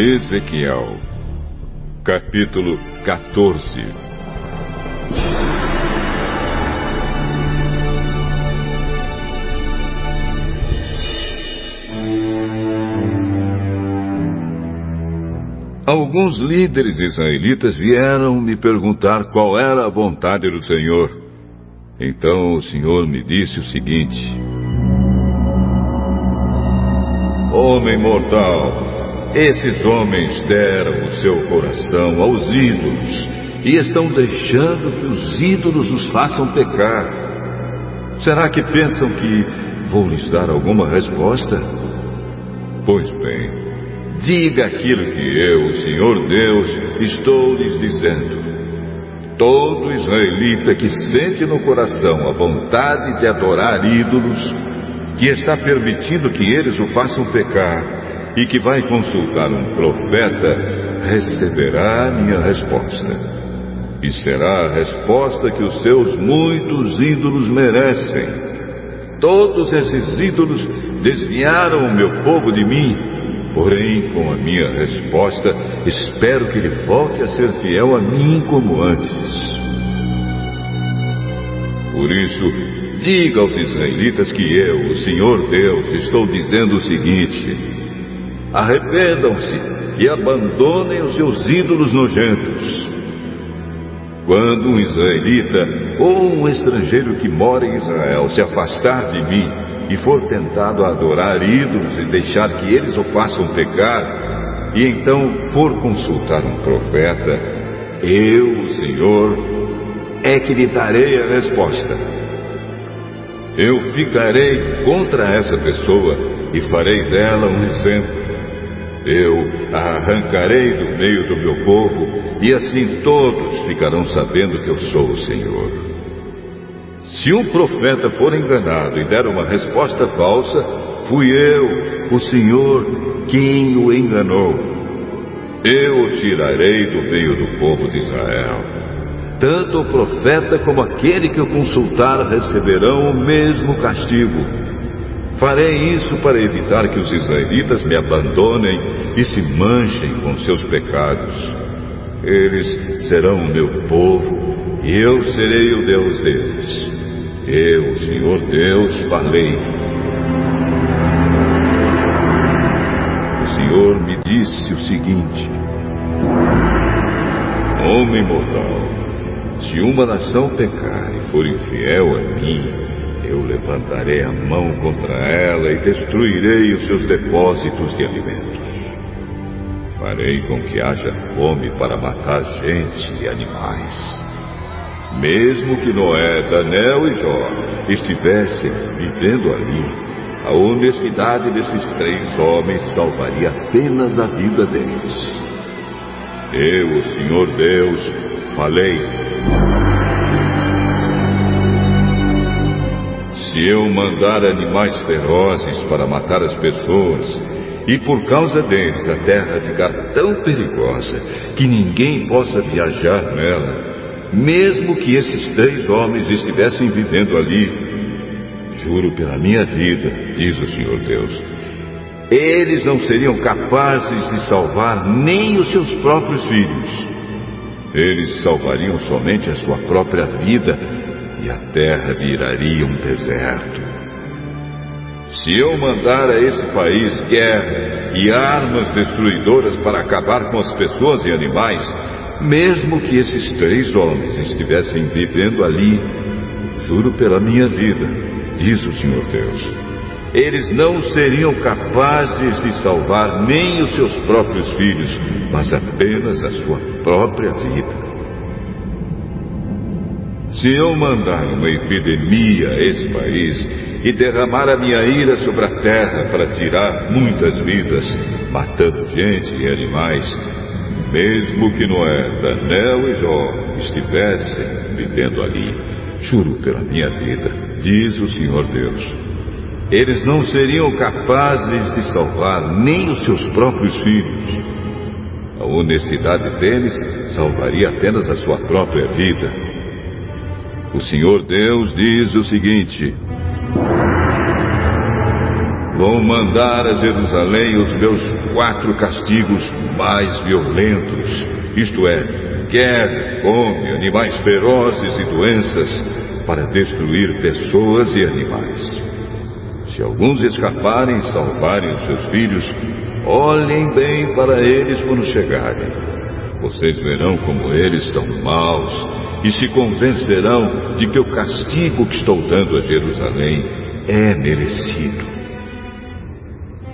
Ezequiel, capítulo 14 Alguns líderes israelitas vieram me perguntar qual era a vontade do Senhor. Então o Senhor me disse o seguinte: Homem mortal, esses homens deram o seu coração aos ídolos e estão deixando que os ídolos os façam pecar. Será que pensam que vou lhes dar alguma resposta? Pois bem, diga aquilo que eu, o Senhor Deus, estou lhes dizendo. Todo israelita que sente no coração a vontade de adorar ídolos, que está permitindo que eles o façam pecar, e que vai consultar um profeta, receberá minha resposta. E será a resposta que os seus muitos ídolos merecem. Todos esses ídolos desviaram o meu povo de mim, porém, com a minha resposta, espero que ele volte a ser fiel a mim como antes. Por isso, diga aos israelitas que eu, o Senhor Deus, estou dizendo o seguinte: Arrependam-se e abandonem os seus ídolos nojentos. Quando um israelita ou um estrangeiro que mora em Israel se afastar de mim e for tentado a adorar ídolos e deixar que eles o façam pecar, e então for consultar um profeta, eu, o Senhor, é que lhe darei a resposta. Eu ficarei contra essa pessoa e farei dela um exemplo eu a arrancarei do meio do meu povo, e assim todos ficarão sabendo que eu sou o Senhor. Se um profeta for enganado e der uma resposta falsa, fui eu, o Senhor, quem o enganou. Eu o tirarei do meio do povo de Israel. Tanto o profeta como aquele que o consultar receberão o mesmo castigo. Farei isso para evitar que os israelitas me abandonem e se manchem com seus pecados. Eles serão o meu povo e eu serei o Deus deles. Eu, Senhor Deus, falei. O Senhor me disse o seguinte: Homem mortal, se uma nação pecar e for infiel a mim, eu levantarei a mão contra ela e destruirei os seus depósitos de alimentos. Farei com que haja fome para matar gente e animais. Mesmo que Noé, Daniel e Jó estivessem vivendo ali, a honestidade desses três homens salvaria apenas a vida deles. Eu, o Senhor Deus, falei. Eu mandar animais ferozes para matar as pessoas, e por causa deles a terra ficar tão perigosa que ninguém possa viajar nela, mesmo que esses três homens estivessem vivendo ali, juro pela minha vida, diz o Senhor Deus, eles não seriam capazes de salvar nem os seus próprios filhos. Eles salvariam somente a sua própria vida e a terra viraria um deserto. Se eu mandar a esse país guerra e armas destruidoras para acabar com as pessoas e animais, mesmo que esses três homens estivessem vivendo ali, juro pela minha vida, diz o Senhor Deus, eles não seriam capazes de salvar nem os seus próprios filhos, mas apenas a sua própria vida. Se eu mandar uma epidemia a esse país e derramar a minha ira sobre a terra para tirar muitas vidas, matando gente e animais, mesmo que Noé, Daniel e Jó estivessem vivendo ali, juro pela minha vida, diz o Senhor Deus, eles não seriam capazes de salvar nem os seus próprios filhos. A honestidade deles salvaria apenas a sua própria vida o Senhor Deus diz o seguinte: vou mandar a Jerusalém os meus quatro castigos mais violentos, isto é, guerra, fome, animais ferozes e doenças, para destruir pessoas e animais. Se alguns escaparem e salvarem os seus filhos, olhem bem para eles quando chegarem. Vocês verão como eles são maus e se convencerão de que o castigo que estou dando a Jerusalém é merecido.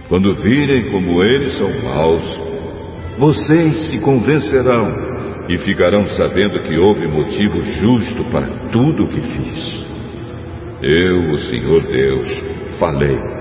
Quando virem como eles são maus, vocês se convencerão e ficarão sabendo que houve motivo justo para tudo o que fiz. Eu, o Senhor Deus, falei